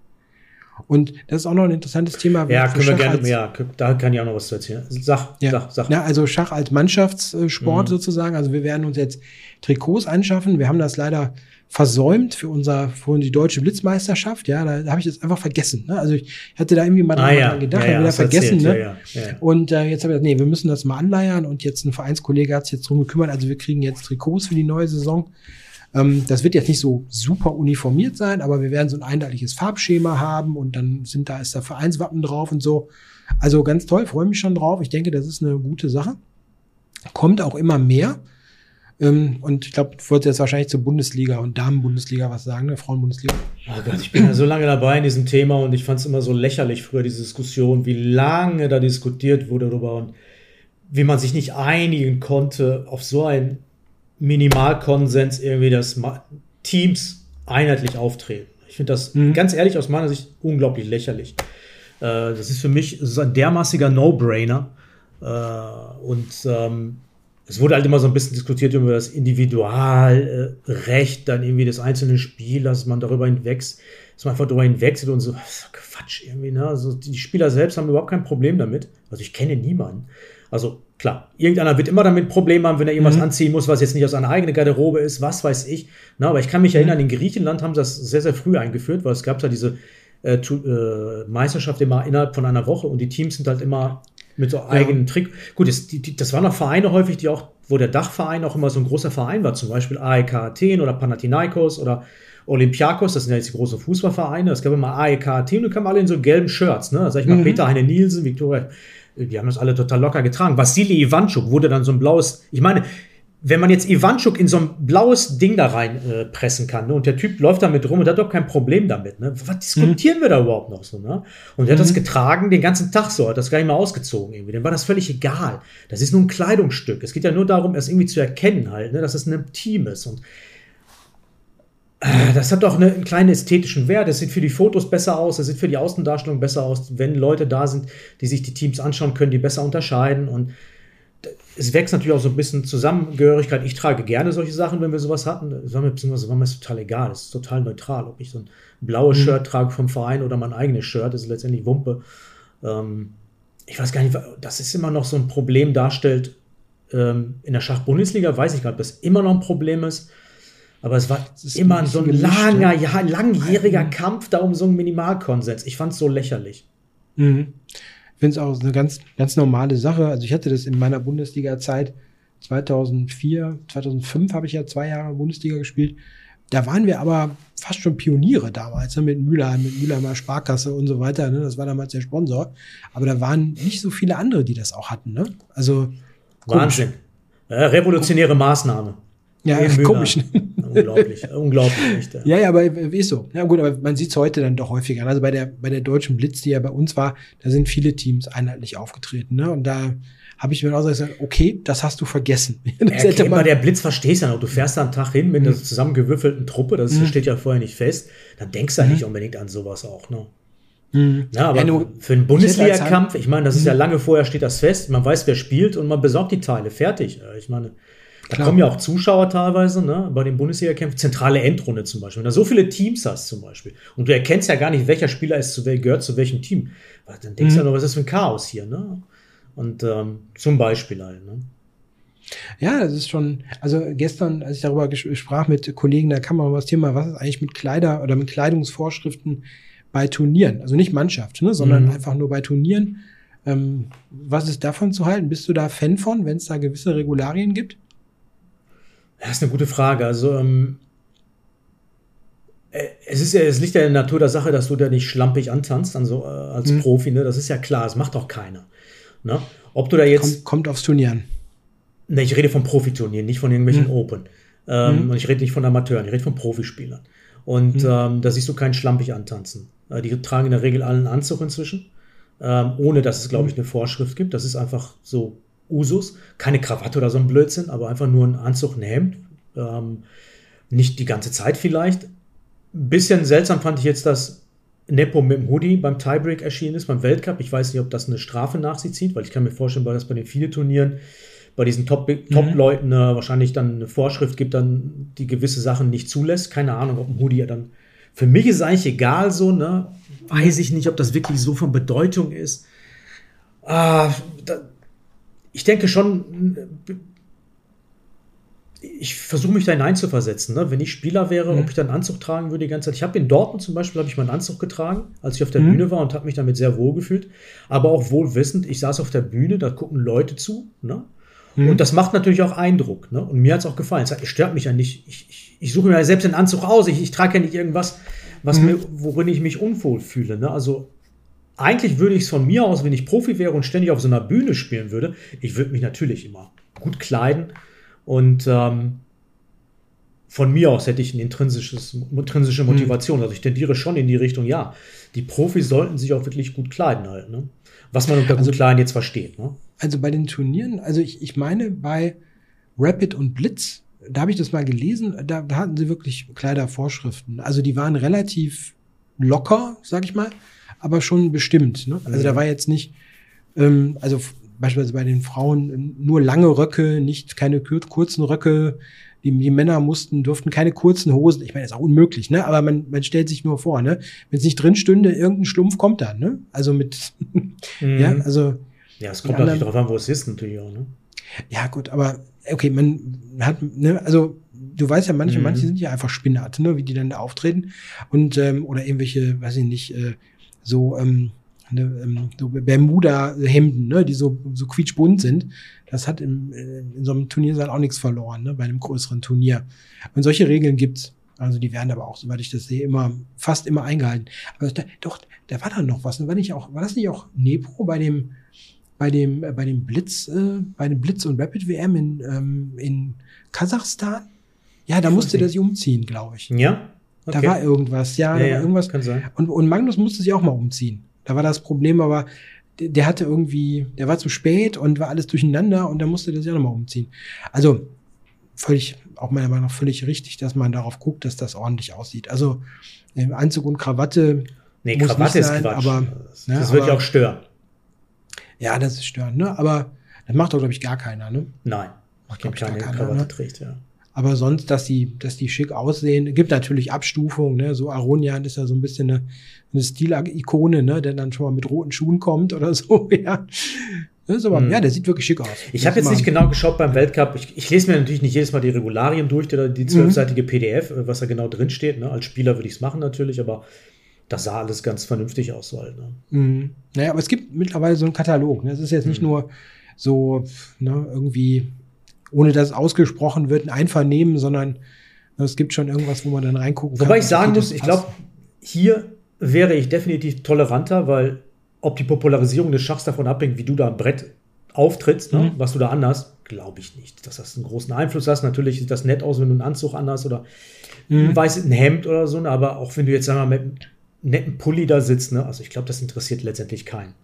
Und das ist auch noch ein interessantes Thema. Ja, können wir Schach gerne, als- ja, da kann ich auch noch was zu erzählen. Sag, Ja, sag, sag. Ja, also Schach als Mannschaftssport Mhm. sozusagen. Also wir werden uns jetzt Trikots anschaffen. Wir haben das leider versäumt für unser für die deutsche Blitzmeisterschaft. Ja, da, da habe ich das einfach vergessen. Ne? Also ich hatte da irgendwie mal ah, dran ja, gedacht, ja, ja, wieder vergessen. erzählt, ne? Und äh, jetzt habe ich gesagt, nee, wir müssen das mal anleiern und jetzt ein Vereinskollege hat sich jetzt drum gekümmert. Also wir kriegen jetzt Trikots für die neue Saison. Ähm, das wird jetzt nicht so super uniformiert sein, aber wir werden so ein einheitliches Farbschema haben und dann sind da ist da Vereinswappen drauf und so. Also ganz toll, freue mich schon drauf. Ich denke, das ist eine gute Sache. Kommt auch immer mehr. Ähm, und ich glaube, du wolltest jetzt wahrscheinlich zur Bundesliga und Damenbundesliga was sagen, ne? Frauenbundesliga. Oh Gott, ich bin ja so lange dabei in diesem Thema und ich fand es immer so lächerlich früher, diese Diskussion, wie lange da diskutiert wurde darüber und wie man sich nicht einigen konnte auf so einen Minimalkonsens irgendwie, dass Teams einheitlich auftreten. Ich finde das Mhm. ganz ehrlich aus meiner Sicht unglaublich lächerlich. Äh, das ist für mich so ein dermaßiger No-Brainer. Äh, und ähm, es wurde halt immer so ein bisschen diskutiert über das Individualrecht dann irgendwie des einzelnen Spielers, dass man darüber hinwächst, dass man einfach darüber hinwechselt und so, ist Quatsch irgendwie, ne? Also die Spieler selbst haben überhaupt kein Problem damit. Also ich kenne niemanden. Also klar, irgendeiner wird immer damit ein Problem haben, wenn er irgendwas Mhm. anziehen muss, was jetzt nicht aus seiner eigenen Garderobe ist, was weiß ich. Na, aber ich kann mich erinnern, in Griechenland haben sie das sehr, sehr früh eingeführt, weil es gab da diese äh, äh, Meisterschaft immer innerhalb von einer Woche und die Teams sind halt immer mit so eigenen Trick. Gut, das, die, die, das waren auch Vereine häufig, die auch, wo der Dachverein auch immer so ein großer Verein war, zum Beispiel AEK Athen oder Panathinaikos oder Olympiakos, das sind ja jetzt die großen Fußballvereine. Es gab immer AEK Athen und die kamen alle in so gelben Shirts, ne? Sag ich mal, Mhm. Peter Heine Nielsen, Viktoria, die haben das alle total locker getragen. Vasili Ivanchuk wurde dann so ein blaues, ich meine, wenn man jetzt Ivanchuk in so ein blaues Ding da rein äh, kann, ne, und der Typ läuft damit rum und hat doch kein Problem damit, ne? Was diskutieren wir da überhaupt noch so, ne? Und der hat das getragen den ganzen Tag so, hat das gar nicht mal ausgezogen irgendwie. Dem war das völlig egal. Das ist nur ein Kleidungsstück. Es geht ja nur darum, es irgendwie zu erkennen halt, ne, dass es ein Team ist und das hat doch einen kleinen ästhetischen Wert. Es sieht für die Fotos besser aus, es sieht für die Außendarstellung besser aus, wenn Leute da sind, die sich die Teams anschauen können, die besser unterscheiden. Und es wächst natürlich auch so ein bisschen Zusammengehörigkeit. Ich trage gerne solche Sachen, wenn wir sowas hatten. Das war mir, beziehungsweise war mir das total egal. Es ist total neutral, ob ich so ein blaues Shirt trage vom Verein oder mein eigenes Shirt. Das ist letztendlich Wumpe. Ähm, ich weiß gar nicht, das ist immer noch so ein Problem darstellt. Ähm, in der Schach-Bundesliga weiß ich gar nicht, ob das immer noch ein Problem ist. Aber es war immer ein so ein gemischt, langer, ja. langjähriger Kampf da um so einen Minimalkonsens. Ich fand es so lächerlich. Mhm. Ich finde es auch eine ganz, ganz normale Sache. Also ich hatte das in meiner Bundesliga-Zeit 2004, 2005 habe ich ja zwei Jahre Bundesliga gespielt. Da waren wir aber fast schon Pioniere damals, ne, mit Müller, mit Mülheimer Sparkasse und so weiter. Ne? Das war damals der Sponsor. Aber da waren nicht so viele andere, die das auch hatten. Ne? Also. Wahnsinn. Äh, revolutionäre Maßnahme. Ja, komisch. unglaublich, unglaublich. Echt, ja. ja, ja, aber ist so. Ja gut, aber man sieht es heute dann doch häufiger. Also bei der, bei der Deutschen Blitz, die ja bei uns war, da sind viele Teams einheitlich aufgetreten. Ne? Und da habe ich mir auch gesagt, okay, das hast du vergessen. Das ja, bei der Blitz verstehst du ja noch. Du fährst da einen Tag hin mit mhm. einer zusammengewürfelten Truppe, das mhm. steht ja vorher nicht fest. Dann denkst du ja mhm. nicht unbedingt an sowas auch. Ne? Mhm. Ja, aber ja, für einen Bundesliga-Kampf, ich meine, das ist ja mhm. lange vorher steht das fest, man weiß, wer spielt und man besorgt die Teile, fertig. Ich meine, da Klar. kommen ja auch Zuschauer teilweise, ne, bei den Bundesliga-Kämpfen, zentrale Endrunde zum Beispiel. Wenn du so viele Teams hast zum Beispiel und du erkennst ja gar nicht, welcher Spieler ist zu, gehört zu welchem Team, dann denkst du ja nur, was ist das für ein Chaos hier, ne? Und ähm, zum Beispiel halt, ne? Ja, das ist schon, also gestern, als ich darüber sprach mit Kollegen, da kam auch das Thema, was ist eigentlich mit Kleider oder mit Kleidungsvorschriften bei Turnieren? Also nicht Mannschaft, ne, sondern mhm. einfach nur bei Turnieren. Ähm, was ist davon zu halten? Bist du da Fan von, wenn es da gewisse Regularien gibt? Das ist eine gute Frage. Also, ähm, äh, es ist ja, es liegt ja in der Natur der Sache, dass du da nicht schlampig antanzt, also, äh, als mhm. Profi, ne? Das ist ja klar, das macht doch keiner. Ne? Ob du da jetzt. Kommt, kommt aufs Turnier an. Ne, ich rede von Profiturnieren, nicht von irgendwelchen mhm. Open. Ähm, mhm. Und ich rede nicht von Amateuren, ich rede von Profispielern. Und mhm. ähm, da siehst du keinen schlampig antanzen. Äh, die tragen in der Regel allen Anzug inzwischen, ähm, ohne dass es, glaube ich, mhm. eine Vorschrift gibt. Das ist einfach so Usus. Keine Krawatte oder so ein Blödsinn, aber einfach nur ein Anzug, ein Hemd. Ähm, nicht die ganze Zeit vielleicht. Ein bisschen seltsam fand ich jetzt, dass Nepo mit dem Hoodie beim Tiebreak erschienen ist, beim Weltcup. Ich weiß nicht, ob das eine Strafe nach sich zieht, weil ich kann mir vorstellen, weil das bei den vielen Turnieren bei diesen Top-Leuten mhm. äh, wahrscheinlich dann eine Vorschrift gibt, dann die gewisse Sachen nicht zulässt. Keine Ahnung, ob ein Hoodie ja dann. Für mich ist eigentlich egal so, ne? Weiß ich nicht, ob das wirklich so von Bedeutung ist. Ah, da, ich denke schon, ich versuche mich da hineinzuversetzen. Ne? Wenn ich Spieler wäre, mhm. ob ich dann einen Anzug tragen würde die ganze Zeit. Ich habe in Dortmund zum Beispiel habe ich meinen Anzug getragen, als ich auf der mhm. Bühne war und habe mich damit sehr wohl gefühlt. Aber auch wohl wissend, ich saß auf der Bühne, da gucken Leute zu. Ne? Mhm. Und das macht natürlich auch Eindruck. Ne? Und mir hat es auch gefallen. Es stört mich ja nicht. Ich, ich, ich suche mir ja selbst den Anzug aus. Ich, ich trage ja nicht irgendwas, was mhm. mir, worin ich mich unwohl fühle. Ne? Also eigentlich würde ich es von mir aus, wenn ich Profi wäre und ständig auf so einer Bühne spielen würde, ich würde mich natürlich immer gut kleiden und ähm, von mir aus hätte ich eine intrinsische hm. Motivation. Also ich tendiere schon in die Richtung, ja, die Profis sollten sich auch wirklich gut kleiden halt. Ne? Was man unter also, gut kleiden jetzt versteht. Ne? Also bei den Turnieren, also ich, ich meine bei Rapid und Blitz, da habe ich das mal gelesen, da, da hatten sie wirklich Kleidervorschriften. Also die waren relativ locker, sag ich mal, aber schon bestimmt. Ne? Also da war jetzt nicht, ähm, also beispielsweise bei den Frauen nur lange Röcke, nicht keine kurzen Röcke. Die, die Männer mussten, durften keine kurzen Hosen. Ich meine, das ist auch unmöglich, ne? Aber man, man stellt sich nur vor, ne? Wenn es nicht drin stünde, irgendein Schlumpf kommt dann, ne? Also mit, mhm. ja, also. Ja, es kommt natürlich darauf an, wo es ist, natürlich auch, ne? Ja, gut, aber okay, man hat, ne, also du weißt ja, manche, mhm. manche sind ja einfach Spinnert, ne, wie die dann da auftreten. Und, ähm, oder irgendwelche, weiß ich nicht, äh, so, ähm, ne, ähm, so Bermuda-Hemden, ne, die so, so quietschbunt sind. Das hat im, äh, in so einem Turniersaal auch nichts verloren, ne, bei einem größeren Turnier. Und solche Regeln gibt's. Also die werden aber auch, soweit ich das sehe, immer, fast immer eingehalten. Aber da, doch, da war dann noch was. War, nicht auch, war das nicht auch Nepro bei dem, bei dem, äh, bei dem Blitz, äh, bei dem Blitz und Rapid WM in, ähm, in Kasachstan? Ja, da musste der sich umziehen, glaube ich. Ja. Okay. Da war irgendwas, ja, ja, ja irgendwas. Kann sein. Und, und Magnus musste sich auch mal umziehen. Da war das Problem, aber der, der hatte irgendwie, der war zu spät und war alles durcheinander und dann musste der sich auch nochmal umziehen. Also völlig, auch meiner Meinung nach völlig richtig, dass man darauf guckt, dass das ordentlich aussieht. Also Anzug und Krawatte. Nee, muss Krawatte nicht sein, ist Quatsch. Aber, das, ne, das wird ja auch stören. Ja, das ist störend, ne? Aber das macht doch, glaube ich, gar keiner, ne? Nein. Macht, glaube ich, gar keiner. Krawatte ne? trägt, ja. Aber sonst, dass die, dass die schick aussehen, gibt natürlich Abstufungen, ne? So Aronian ist ja so ein bisschen eine, eine Stilikone, ne? Der dann schon mal mit roten Schuhen kommt oder so, ja. Das ist aber, hm. Ja, der sieht wirklich schick aus. Ich habe jetzt nicht genau geschaut beim Weltcup. Ich, ich, lese mir natürlich nicht jedes Mal die Regularien durch, die, die zwölfseitige mhm. PDF, was da genau drin steht. Ne? Als Spieler würde ich es machen natürlich, aber das sah alles ganz vernünftig aus. Halt, ne? mhm. Naja, aber es gibt mittlerweile so einen Katalog. Ne? Es ist jetzt nicht mhm. nur so ne, irgendwie ohne dass ausgesprochen wird, ein Einvernehmen, sondern es gibt schon irgendwas, wo man dann reingucken kann. Wobei ich sagen muss, ich glaube, hier wäre ich definitiv toleranter, weil ob die Popularisierung des Schachs davon abhängt, wie du da am Brett auftrittst, ne, was du da anhast, glaube ich nicht, dass das einen großen Einfluss hast. Natürlich sieht das nett aus, wenn du einen Anzug anhast oder ein weißes ein Hemd oder so, ne, aber auch wenn du jetzt, sagen wir mal, mit einem netten Pulli da sitzt, ne, also ich glaube, das interessiert letztendlich keinen.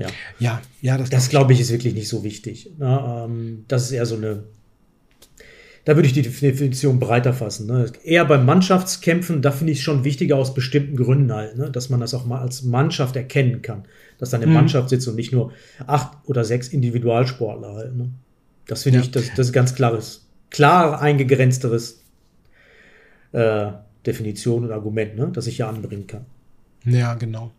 Ja, Ja, ja, das, das glaube ich ist wirklich nicht so wichtig. Ne, ähm, das ist eher so eine, da würde ich die Definition breiter fassen. Ne? Eher beim Mannschaftskämpfen, da finde ich es schon wichtiger aus bestimmten Gründen halt, ne? dass man das auch mal als Mannschaft erkennen kann. Dass da eine Mhm. Mannschaft sitzt und nicht nur acht oder sechs Individualsportler halt. Ne? Das finde Ja. ich, das, das ist ganz klares, klar eingegrenzteres äh, Definition und Argument, ne? das ich hier anbringen kann. Ja, genau.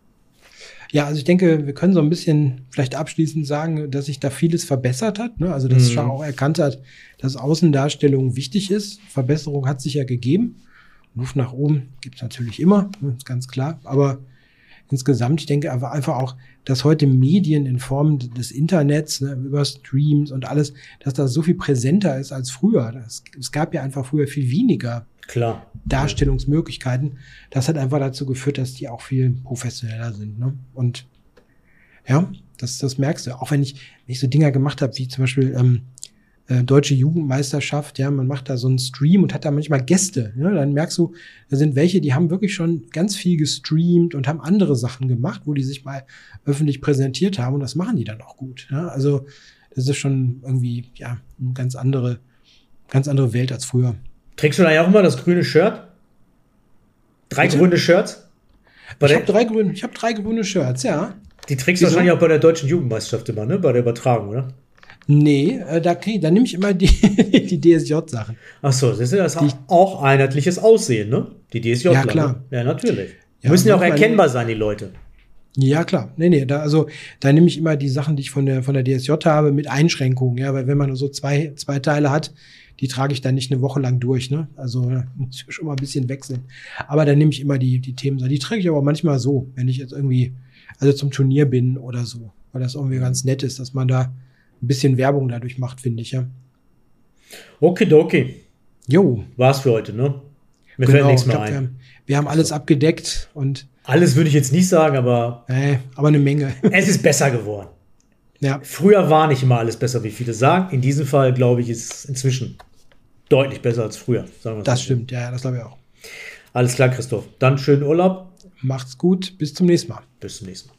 Ja, also ich denke, wir können so ein bisschen vielleicht abschließend sagen, dass sich da vieles verbessert hat. Ne? Also, dass Mhm. Schach auch erkannt hat, dass Außendarstellung wichtig ist. Verbesserung hat sich ja gegeben. Luft nach oben gibt es natürlich immer, ne, ist ganz klar. Aber insgesamt, ich denke einfach auch, dass heute Medien in Form des Internets, ne, über Streams und alles, dass das so viel präsenter ist als früher. Das, es gab ja einfach früher viel weniger Klar. Darstellungsmöglichkeiten. Das hat einfach dazu geführt, dass die auch viel professioneller sind. Ne? Und ja, das, das merkst du. Auch wenn ich, wenn ich so Dinger gemacht habe, wie zum Beispiel ähm, äh, Deutsche Jugendmeisterschaft, ja, man macht da so einen Stream und hat da manchmal Gäste. Ne? Dann merkst du, da sind welche, die haben wirklich schon ganz viel gestreamt und haben andere Sachen gemacht, wo die sich mal öffentlich präsentiert haben und das machen die dann auch gut. Ja? Also das ist schon irgendwie, ja, eine ganz andere, ganz andere Welt als früher. Trägst du da ja auch immer das grüne Shirt? Drei Bitte? grüne Shirts? Bei Ich habe drei grüne, ich habe drei grüne Shirts, ja. die trägst du wahrscheinlich auch bei der deutschen Jugendmeisterschaft immer, ne? Bei der Übertragung, oder? Nee, äh, da, krieg, da nehme ich immer die, die DSJ-Sachen. Ach so, das ist Die- auch einheitliches Aussehen, ne? Die DSJ. Ja, klar. Ja, natürlich. Ja, Müssen ja auch erkennbar sein, die Leute. Ja, klar. Nee, nee, da, also da nehme ich immer die Sachen, die ich von der, von der DSJ habe, mit Einschränkungen, ja, weil wenn man nur so zwei, zwei Teile hat, die trage ich dann nicht eine Woche lang durch, ne? Also da muss ich schon mal ein bisschen wechseln. Aber dann nehme ich immer die, die Themen. Die trage ich aber manchmal so, wenn ich jetzt irgendwie, also zum Turnier bin oder so. Weil das irgendwie ganz nett ist, dass man da ein bisschen Werbung dadurch macht, finde ich, ja. Okidoki. Jo, War's für heute, ne? Mir fällt nichts ich mehr glaub, wir, ein. haben, wir haben alles abgedeckt und Alles würde ich jetzt nicht sagen, aber äh, aber eine Menge. es ist besser geworden. ja, Früher war nicht immer alles besser, wie viele sagen. In diesem Fall, glaube ich, ist es inzwischen deutlich besser als früher. Sagen wir das so. stimmt. Ja, ja, das glaube ich auch. Alles klar, Christoph. Dann schönen Urlaub. Macht's gut. Bis zum nächsten Mal. Bis zum nächsten Mal.